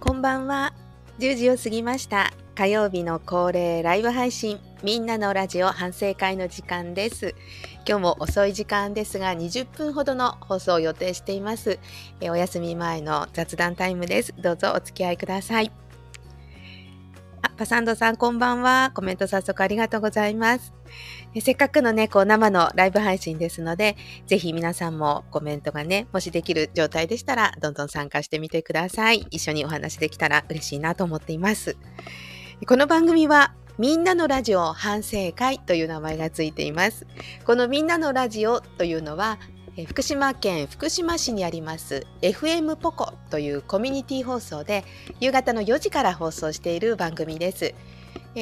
こんばんは。10時を過ぎました。火曜日の恒例ライブ配信、みんなのラジオ反省会の時間です。今日も遅い時間ですが、20分ほどの放送を予定しています。えお休み前の雑談タイムです。どうぞお付き合いください。あ、パサンドさんこんばんは。コメント早速ありがとうございます。えせっかくのね、こう生のライブ配信ですので、ぜひ皆さんもコメントがね、もしできる状態でしたら、どんどん参加してみてください。一緒にお話できたら嬉しいなと思っています。この番組は、みんなのラジオ反省会という名前がついています。このみんなのラジオというのは、福島県福島市にあります FM ポコというコミュニティ放送で夕方の4時から放送している番組です。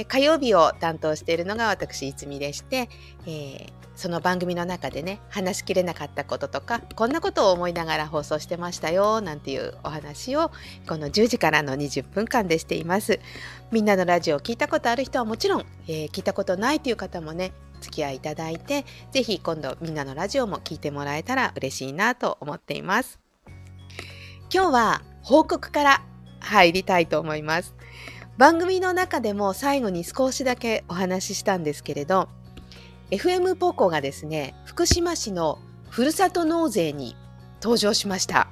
火曜日を担当しているのが私いつみでして、えーその番組の中でね話しきれなかったこととかこんなことを思いながら放送してましたよなんていうお話をこの10時からの20分間でしていますみんなのラジオを聞いたことある人はもちろん、えー聞いたことないという方もね付き合いいただいてぜひ今度みんなのラジオも聞いてもらえたら嬉しいなと思っています。今日は報告から入りたいと思います。番組の中でも最後に少しだけお話ししたんですけれど FM ポコがですね福島市のふるさと納税に登場しました、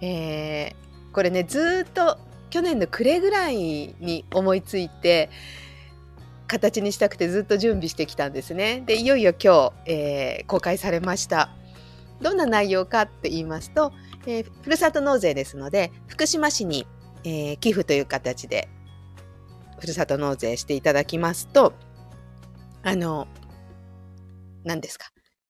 えーこれねずっと去年の暮れぐらいに思いついて形にしたくてずっと準備してきたんですねでいよいよ今日、えー公開されましたどんな内容かって言いますと、えーふるさと納税ですので福島市に、えー寄付という形でふるさと納税していただきますとあの何ですか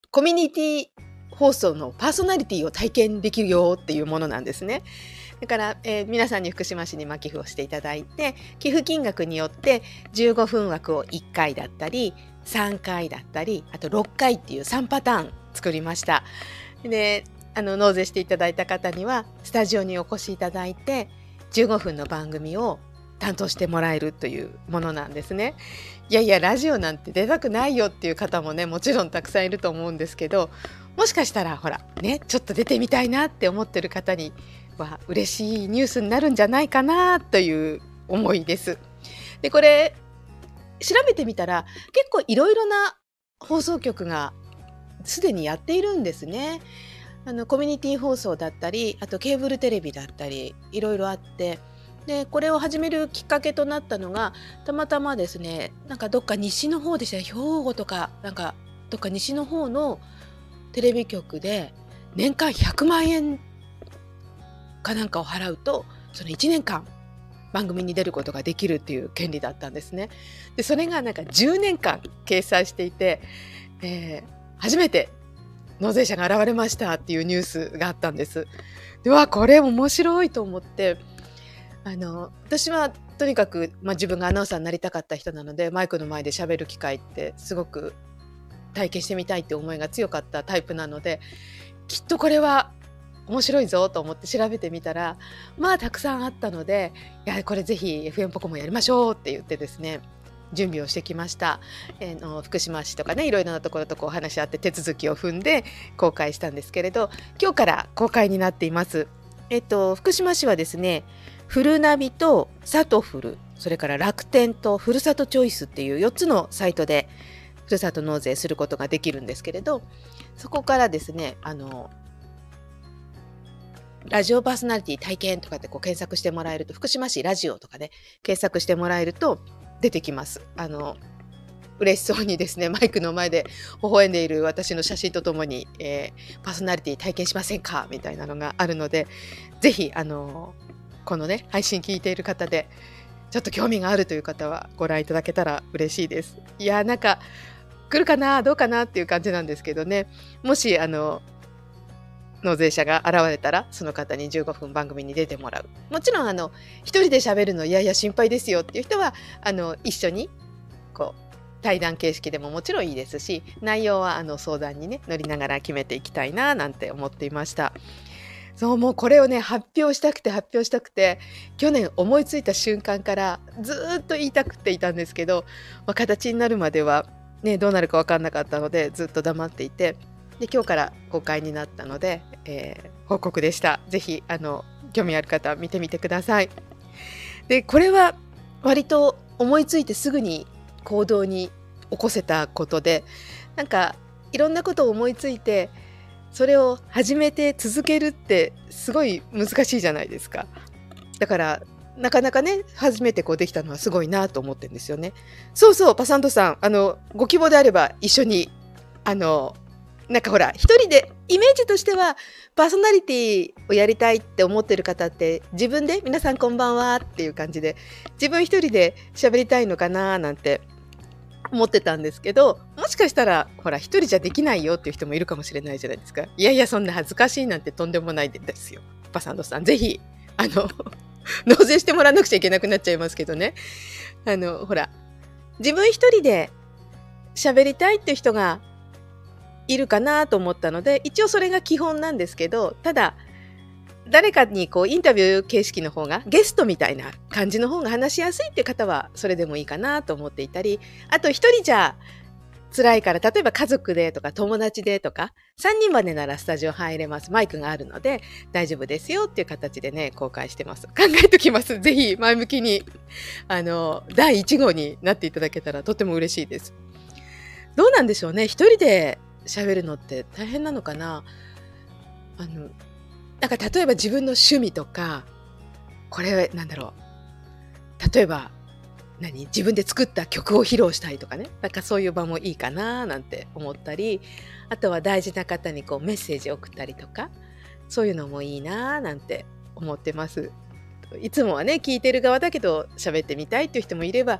コミュニティ放送のパーソナリティを体験できるよっていうものなんですね。だから、えー皆さんに福島市に寄付をしていただいて寄付金額によって15分枠を1回だったり3回だったりあと6回っていう3パターン作りました。であの納税していただいた方にはスタジオにお越しいただいて15分の番組を担当してもらえるというものなんですね。いやいやラジオなんて出たくないよっていう方もねもちろんたくさんいると思うんですけどもしかしたらほらねちょっと出てみたいなって思ってる方には嬉しいニュースになるんじゃないかなという思いです。でこれ調べてみたら結構いろいろな放送局がすでにやっているんですね。あのコミュニティ放送だったりあとケーブルテレビだったりいろいろあってでこれを始めるきっかけとなったのがたまたまですねなんかどっか西の方でしたね兵庫とかなんかどっか西の方のテレビ局で年間100万円かなんかを払うとその1年間番組に出ることができるっていう権利だったんですね。でそれがなんか10年間掲載していて、えー初めて納税者が現れましたっていうニュースがあったんです。でわこれ面白いと思ってあの私はとにかく、まあ、自分がアナウンサーになりたかった人なのでマイクの前で喋る機会ってすごく体験してみたいって思いが強かったタイプなのできっとこれは面白いぞと思って調べてみたらまあたくさんあったのでいやこれぜひ FM ポコもやりましょうって言ってですね準備をしてきました、えーの福島市とかねいろいろなところとこう話し合って手続きを踏んで公開したんですけれど今日から公開になっています。えっと福島市はですねフルナビとサトフルそれから楽天とふるさとチョイスっていう4つのサイトでふるさと納税することができるんですけれどそこからですねあのラジオパーソナリティ体験とかってこう検索してもらえると福島市ラジオとかね検索してもらえると出てきます。あの嬉しそうにですねマイクの前で微笑んでいる私の写真とともに、えーパーソナリティ体験しませんか？みたいなのがあるのでぜひあのこのね配信聞いている方でちょっと興味があるという方はご覧いただけたら嬉しいです。いやーなんか来るかな？どうかな？っていう感じなんですけどねもしあの納税者が現れたらその方に15分番組に出てもらうもちろんあの一人で喋るのいやいや心配ですよっていう人はあの一緒にこう対談形式でももちろんいいですし内容はあの相談にね乗りながら決めていきたいななんて思っていました。そうもうこれをね発表したくて発表したくて去年思いついた瞬間からずっと言いたくていたんですけど、まあ、形になるまでは、ね、どうなるか分かんなかったのでずっと黙っていてで今日から公開になったので、えー報告でした。ぜひあの興味ある方見てみてください。でこれは割と思いついてすぐに行動に起こせたことでなんかいろんなことを思いついてそれを始めて続けるってすごい難しいじゃないですか。だからなかなかね初めてこうできたのはすごいなと思ってるんですよね。そうそうパサントさんあのご希望であれば一緒にあのなんかほら一人でイメージとしてはパーソナリティをやりたいって思ってる方って自分で皆さんこんばんはっていう感じで自分一人で喋りたいのかななんて思ってたんですけどもしかしたらほら一人じゃできないよっていう人もいるかもしれないじゃないですか。いやいやそんな恥ずかしいなんてとんでもないですよ。パサンドさんぜひあの納税してもらわなくちゃいけなくなっちゃいますけどね。あのほら自分一人で喋りたいっていう人がいるかなと思ったので一応それが基本なんですけどただ誰かにこうインタビュー形式の方がゲストみたいな感じの方が話しやすいっていう方はそれでもいいかなと思っていたりあと一人じゃ辛いから例えば家族でとか友達でとか3人までならスタジオ入れます。マイクがあるので大丈夫ですよっていう形でね公開してます。考えときます。ぜひ前向きにあの第1号になっていただけたらとても嬉しいです。どうなんでしょうね。一人で喋るのって大変なのかな？あのなんか例えば自分の趣味とかこれなんだろう？例えば何？自分で作った曲を披露したいとかね。なんかそういう場もいいかななんて思ったりあとは大事な方にこうメッセージを送ったりとかそういうのもいいななんて思ってます。いつもはね聞いてる側だけど喋ってみたいっていう人もいれば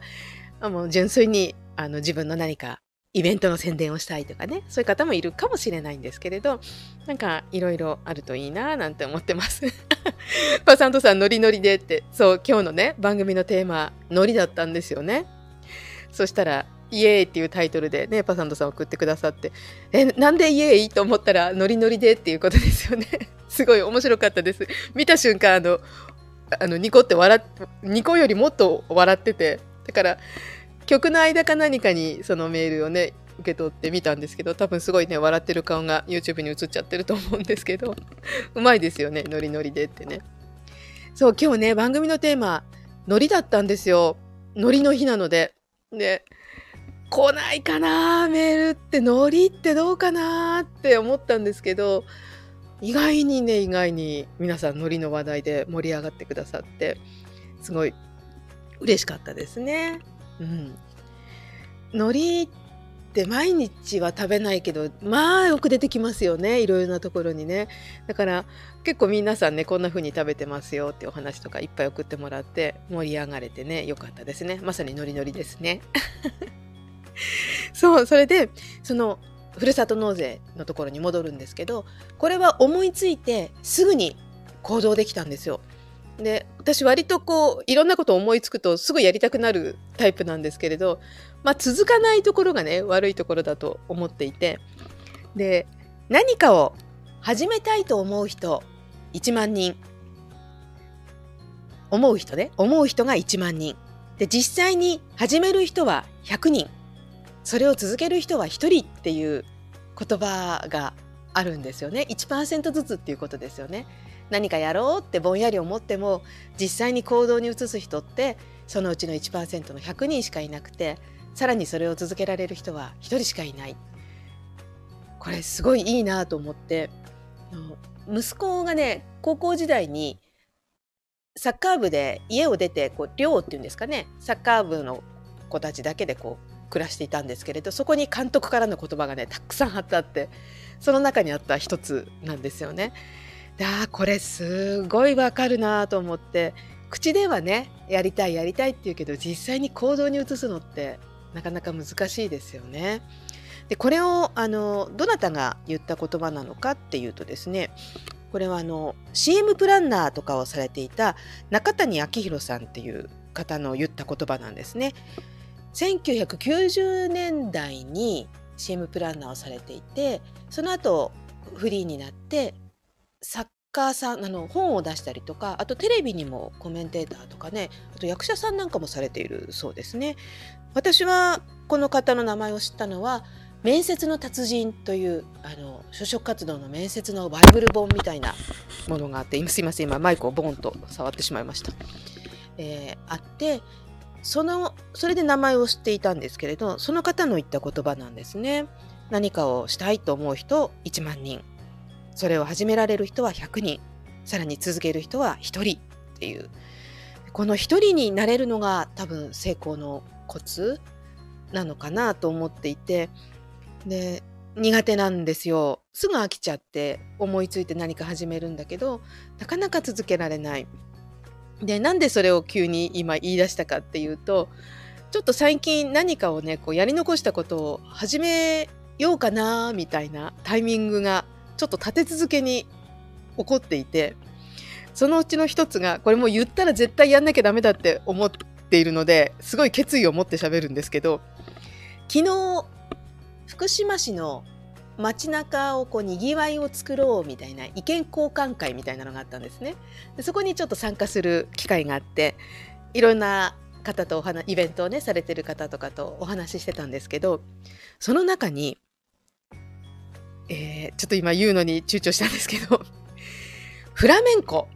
もう純粋にあの自分の何かイベントの宣伝をしたいとかねそういう方もいるかもしれないんですけれどなんかいろいろあるといいななんて思ってます。パサントさんノリノリでってそう今日のね番組のテーマノリだったんですよね。そしたらイエーイっていうタイトルでねパサントさん送ってくださってえなんでイエーイと思ったらノリノリでっていうことですよね。すごい面白かったです。見た瞬間あのあのニコって笑っニコよりもっと笑っててだから曲の間か何かにそのメールをね受け取ってみたんですけど多分すごいね笑ってる顔が YouTube に映っちゃってると思うんですけど うまいですよねノリノリでってね。そう今日ね番組のテーマノリだったんですよ。ノリの日なので。で来ないかなメールってノリってどうかなって思ったんですけど意外にね意外に皆さんノリの話題で盛り上がってくださってすごい嬉しかったですね。うん。海苔って毎日は食べないけど、まあよく出てきますよね。いろいろなところにね。だから結構皆さんね、こんな風に食べてますよってお話とかいっぱい送ってもらって盛り上がれてね、よかったですね。まさにノリノリですね。そう、それで、その、ふるさと納税のところに戻るんですけど、これは思いついてすぐに行動できたんですよ。で私割とこういろんなことを思いつくとすぐやりたくなるタイプなんですけれど、まあ、続かないところがね悪いところだと思っていてで何かを始めたいと思う人1万人。思う人ね。思う人が1万人。で実際に始める人は100人。それを続ける人は1人っていう言葉があるんですよね。1%ずつっていうことですよね。何かやろうってぼんやり思っても実際に行動に移す人ってそのうちの1%の100人しかいなくてさらにそれを続けられる人は1人しかいないこれすごいいいなと思って息子がね高校時代にサッカー部で家を出てこう寮っていうんですかねサッカー部の子たちだけでこう暮らしていたんですけれどそこに監督からの言葉がねたくさん貼ってあってその中にあった一つなんですよね。あこれすごいわかるなと思って口ではねやりたいやりたいって言うけど実際に行動に移すのってなかなか難しいですよね。でこれをあのどなたが言った言葉なのかっていうとですねこれはあの CM プランナーとかをされていた中谷昭弘さんっていう方の言った言葉なんですね。1990年代に CM プランナーをされていてその後フリーになって作家さんあの本を出したりとかあとテレビにもコメンテーターとかねあと役者さんなんかもされているそうですね。私はこの方の名前を知ったのは面接の達人というあの就職活動の面接のバイブル本みたいなものがあって今すいません今マイクをボンと触ってしまいました、えー、あってそのそれで名前を知っていたんですけれどその方の言った言葉なんですね。何かをしたいと思う人1万人。それを始められる人は100人。さらに続ける人は1人。っていう。この1人になれるのが多分成功のコツなのかなと思っていて。で苦手なんですよ。すぐ飽きちゃって思いついて何か始めるんだけどなかなか続けられない。でなんでそれを急に今言い出したかっていうとちょっと最近何かをねこうやり残したことを始めようかなみたいなタイミングがちょっと立て続けに起こっていてそのうちの一つがこれもう言ったら絶対やんなきゃダメだって思っているのですごい決意を持って喋るんですけど昨日福島市の街中をこうにぎわいを作ろうみたいな意見交換会みたいなのがあったんですね。でそこにちょっと参加する機会があっていろんな方とお話イベントをねされてる方とかとお話ししてたんですけどその中にえー、ちょっと今言うのに躊躇したんですけど フラメンコ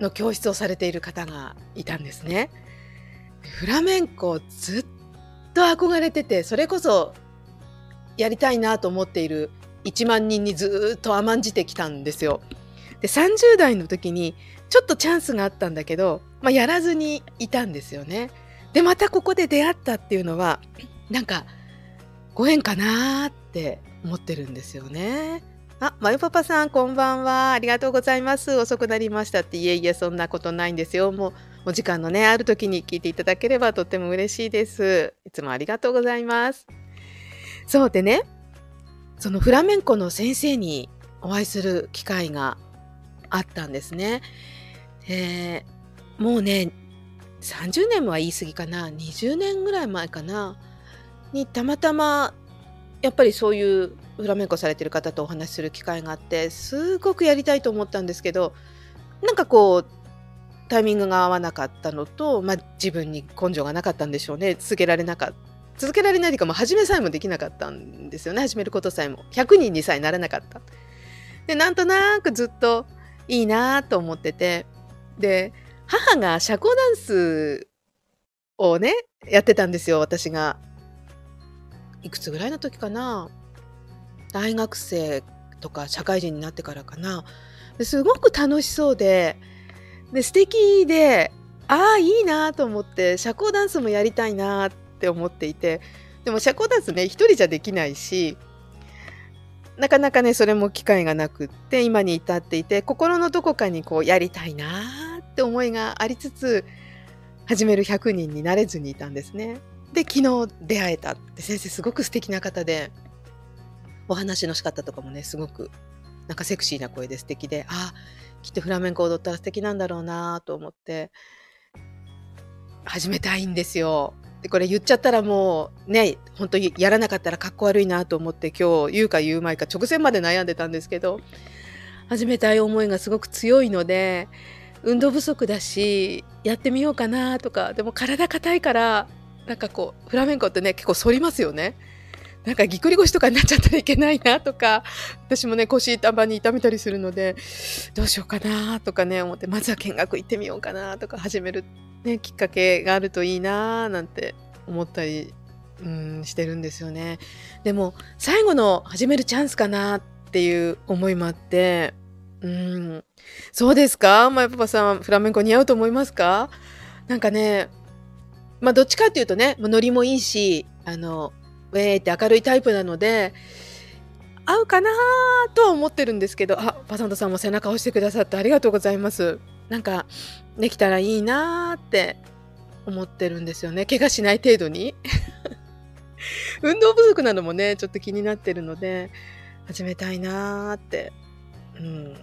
の教室をされている方がいたんですね。フラメンコずっと憧れててそれこそやりたいなと思っている1万人にずっと甘んじてきたんですよ。で30代の時にちょっとチャンスがあったんだけど、まあ、やらずにいたんですよね。でまたここで出会ったっていうのはなんかご縁かなーって思ってるんですよね。あ、まゆパパさん、こんばんは。ありがとうございます。遅くなりましたって、いえいえ、そんなことないんですよ。もう、お時間のね、ある時に聞いていただければとっても嬉しいです。いつもありがとうございます。そうでね、そのフラメンコの先生にお会いする機会があったんですね。えー、もうね、30年は言い過ぎかな、20年ぐらい前かな、にたまたま、やっぱりそういうフラメンコされてる方とお話しする機会があってすごくやりたいと思ったんですけどなんかこうタイミングが合わなかったのと、まあ、自分に根性がなかったんでしょうね。続けられなかった。続けられないというかもう始めさえもできなかったんですよね。始めることさえも。100人にさえならなかった。でなんとなくずっといいなと思っててで母が社交ダンスをねやってたんですよ私が。いくつぐらいの時かな？大学生とか社会人になってからかな。すごく楽しそうでで素敵でああいいなと思って社交ダンスもやりたいなって思っていて。でも社交ダンスね一人じゃできないしなかなかねそれも機会がなくって今に至っていて心のどこかにこうやりたいなって思いがありつつ始める100人になれずにいたんですね。で昨日出会えたって先生すごく素敵な方でお話の仕方とかもねすごくなんかセクシーな声で素敵であきっとフラメンコ踊ったら素敵なんだろうなと思って始めたいんですよ。でこれ言っちゃったらもうね本当にやらなかったらかっこ悪いなと思って今日言うか言うまいか直前まで悩んでたんですけど始めたい思いがすごく強いので運動不足だしやってみようかなとかでも体硬いからなんかこうフラメンコってね結構反りますよね。なんかぎっくり腰とかになっちゃったらいけないなとか私もね腰たまに痛めたりするのでどうしようかなとかね思ってまずは見学行ってみようかなとか始める、ね、きっかけがあるといいななんて思ったりうんしてるんですよね。でも最後の始めるチャンスかなっていう思いもあってうんそうですか？まやパパさんフラメンコ似合うと思いますか？なんかねまあどっちかっていうとねノリもいいしあのウェーって明るいタイプなので合うかなとは思ってるんですけどあパサントさんも背中押してくださってありがとうございます。なんかできたらいいなって思ってるんですよね。怪我しない程度に。運動不足なのもねちょっと気になってるので始めたいなって、うん、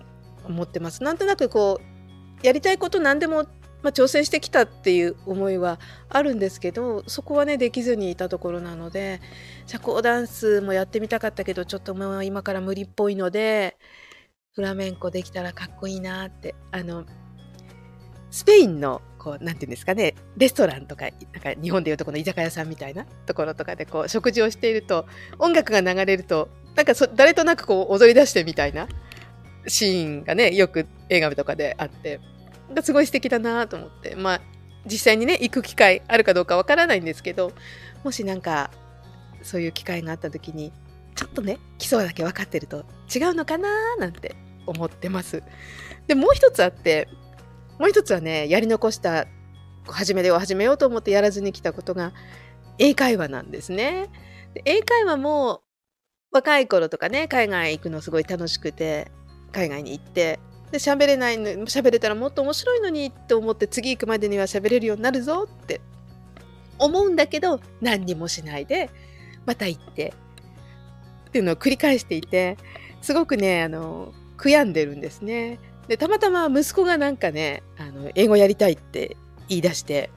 思ってます。なんとなくこうやりたいこと何でもまあ、挑戦してきたっていう思いはあるんですけどそこはねできずにいたところなので社交ダンスもやってみたかったけどちょっともう今から無理っぽいのでフラメンコできたらかっこいいなってあのスペインのこうなんていうんですかねレストランとかなんか日本でいうとこの居酒屋さんみたいなところとかでこう食事をしていると音楽が流れるとなんかそ誰となくこう踊り出してみたいなシーンがねよく映画とかであって。がすごい素敵だなと思ってまあ実際にね行く機会あるかどうかわからないんですけどもしなんかそういう機会があった時にちょっとね基礎だけ分かってると違うのかななんて思ってます。でもう一つあってもう一つはねやり残した始めでを始めようと思ってやらずに来たことが英会話なんですね。で英会話も若い頃とかね海外行くのすごい楽しくて海外に行ってで喋れないの喋れたらもっと面白いのにって思って次行くまでには喋れるようになるぞって思うんだけど何にもしないでまた行ってっていうのを繰り返していてすごくねあの悔やんでるんですね。でたまたま息子がなんかねあの英語やりたいって言い出して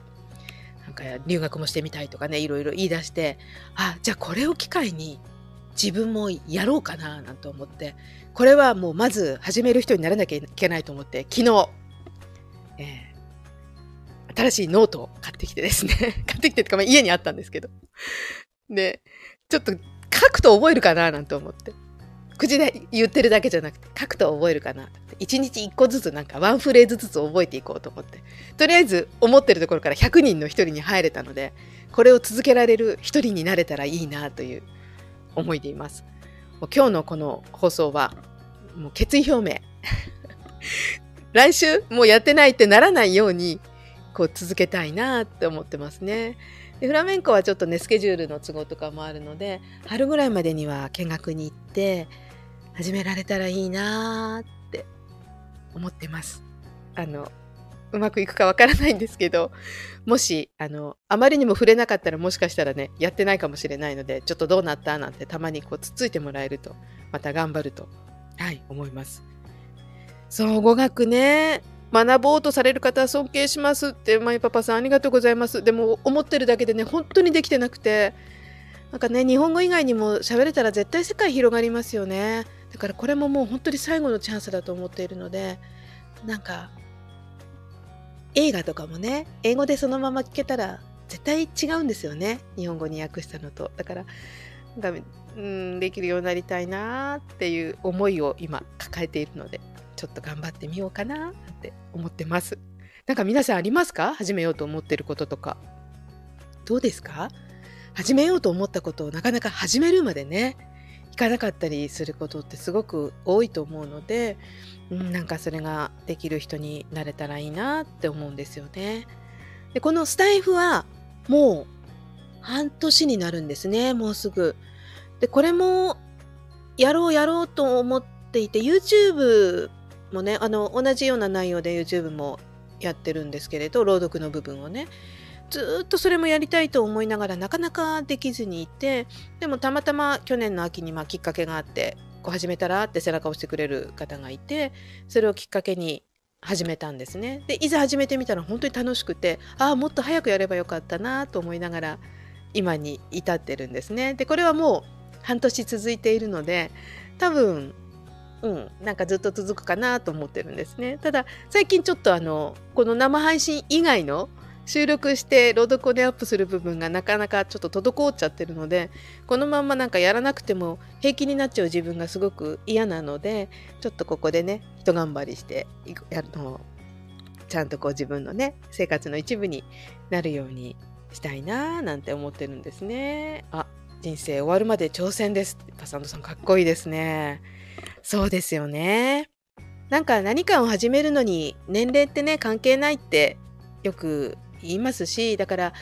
なんか留学もしてみたいとかねいろいろ言い出してあじゃあこれを機会に自分もやろうかななんて思ってこれはもうまず始める人にならなきゃいけないと思って昨日、えー、新しいノートを買ってきてですね。買ってきてとか、まあ、家にあったんですけど。でちょっと書くと覚えるかななんて思って。口で言ってるだけじゃなくて書くと覚えるかな1日1個ずつなんかワンフレーズずつ覚えていこうと思って。とりあえず思ってるところから100人の1人に入れたのでこれを続けられる1人になれたらいいなという思いでいます。もう今日のこの放送はもう決意表明 来週もうやってないってならないようにこう続けたいなって思ってますね。でフラメンコはちょっとねスケジュールの都合とかもあるので春ぐらいまでには見学に行って始められたらいいなって思ってます。あのうまくいくかわからないんですけど、もし、あの、あまりにも触れなかったらもしかしたらね、やってないかもしれないので、ちょっとどうなったなんてたまにこうつっついてもらえると、また頑張ると、はい、思います。そう、語学ね、学ぼうとされる方尊敬しますって、マイパパさんありがとうございます。でも、思ってるだけでね、本当にできてなくて、なんかね、日本語以外にも喋れたら絶対世界広がりますよね。だからこれももう本当に最後のチャンスだと思っているので、なんか映画とかもね英語でそのまま聞けたら絶対違うんですよね。日本語に訳したのと。だからうんできるようになりたいなっていう思いを今抱えているのでちょっと頑張ってみようかなって思ってます。なんか皆さんありますか？始めようと思ってることとか。どうですか？始めようと思ったことをなかなか始めるまでねかなかったりすることってすごく多いと思うので、うん、なんかそれができる人になれたらいいなって思うんですよね。でこのスタイフはもう半年になるんですねもうすぐ。でこれもやろうやろうと思っていて YouTube もねあの同じような内容で YouTube もやってるんですけれど朗読の部分をねずっとそれもやりたいと思いながらなかなかできずにいてでもたまたま去年の秋にまあきっかけがあってこう始めたらって背中を押してくれる方がいてそれをきっかけに始めたんですね。でいざ始めてみたら本当に楽しくてああもっと早くやればよかったなと思いながら今に至ってるんですね。でこれはもう半年続いているので多分うん、なんかずっと続くかなと思ってるんですね。ただ最近ちょっとあのこの生配信以外の収録して朗読でアップする部分がなかなかちょっと滞っちゃってるのでこのまんまなんかやらなくても平気になっちゃう自分がすごく嫌なのでちょっとここでね一頑張りしてやるのちゃんとこう自分のね生活の一部になるようにしたいなーなんて思ってるんですね。あ人生終わるまで挑戦ですパサンドさんかっこいいですね。そうですよね。なんか何かを始めるのに年齢ってね関係ないってよく言いますしだから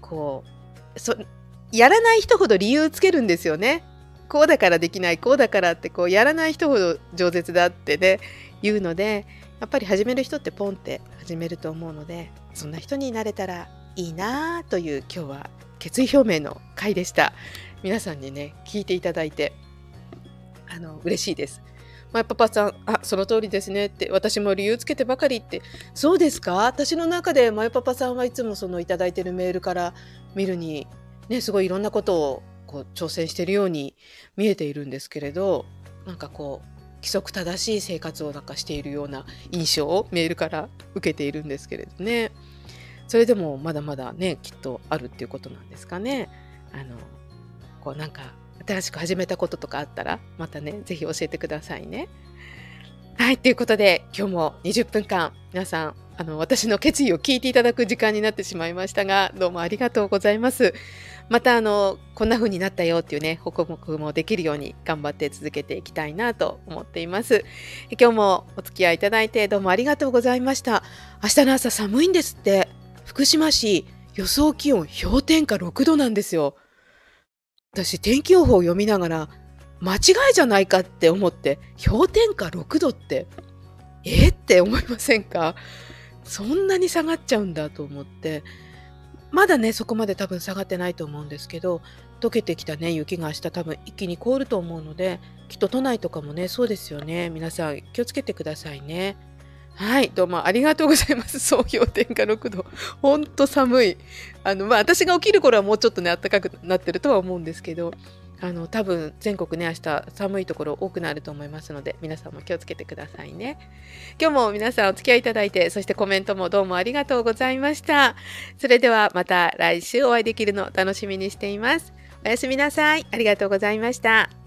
こうそやらない人ほど理由つけるんですよね。こうだからできないこうだからってこうやらない人ほど饒舌だってね言うのでやっぱり始める人ってポンって始めると思うのでそんな人になれたらいいなという今日は決意表明の回でした皆さんにね聞いていただいてあの嬉しいですマイパパさん、あ、その通りですねって、私も理由つけてばかりって、そうですか？私の中でマイパパさんはいつもそのいただいてるメールから見るに、ね、すごいいろんなことをこう挑戦してるように見えているんですけれど、なんかこう、規則正しい生活をなんかしているような印象をメールから受けているんですけれどね。それでもまだまだねきっとあるっていうことなんですかね。あのこうなんか新しく始めたこととかあったらまたね是非教えてくださいね。はいということで今日も20分間皆さんあの私の決意を聞いていただく時間になってしまいましたがどうもありがとうございます。またあのこんな風になったよっていうね報告もできるように頑張って続けていきたいなと思っています。今日もお付き合いいただいてどうもありがとうございました。明日の朝寒いんですって。福島市予想気温氷点下6度なんですよ。私天気予報を読みながら間違いじゃないかって思って氷点下6度ってえって思いませんか？そんなに下がっちゃうんだと思って。まだねそこまで多分下がってないと思うんですけど溶けてきたね雪が明日多分一気に凍ると思うのできっと都内とかもねそうですよね。皆さん気をつけてくださいね。はいどうもありがとうございます。総氷点下6度。ほんと寒い。あのまあ私が起きる頃はもうちょっとね暖かくなってるとは思うんですけどあの多分全国ね明日寒いところ多くなると思いますので皆さんも気をつけてくださいね。今日も皆さんお付き合いいただいてそしてコメントもどうもありがとうございました。それではまた来週お会いできるのを楽しみにしています。おやすみなさい。ありがとうございました。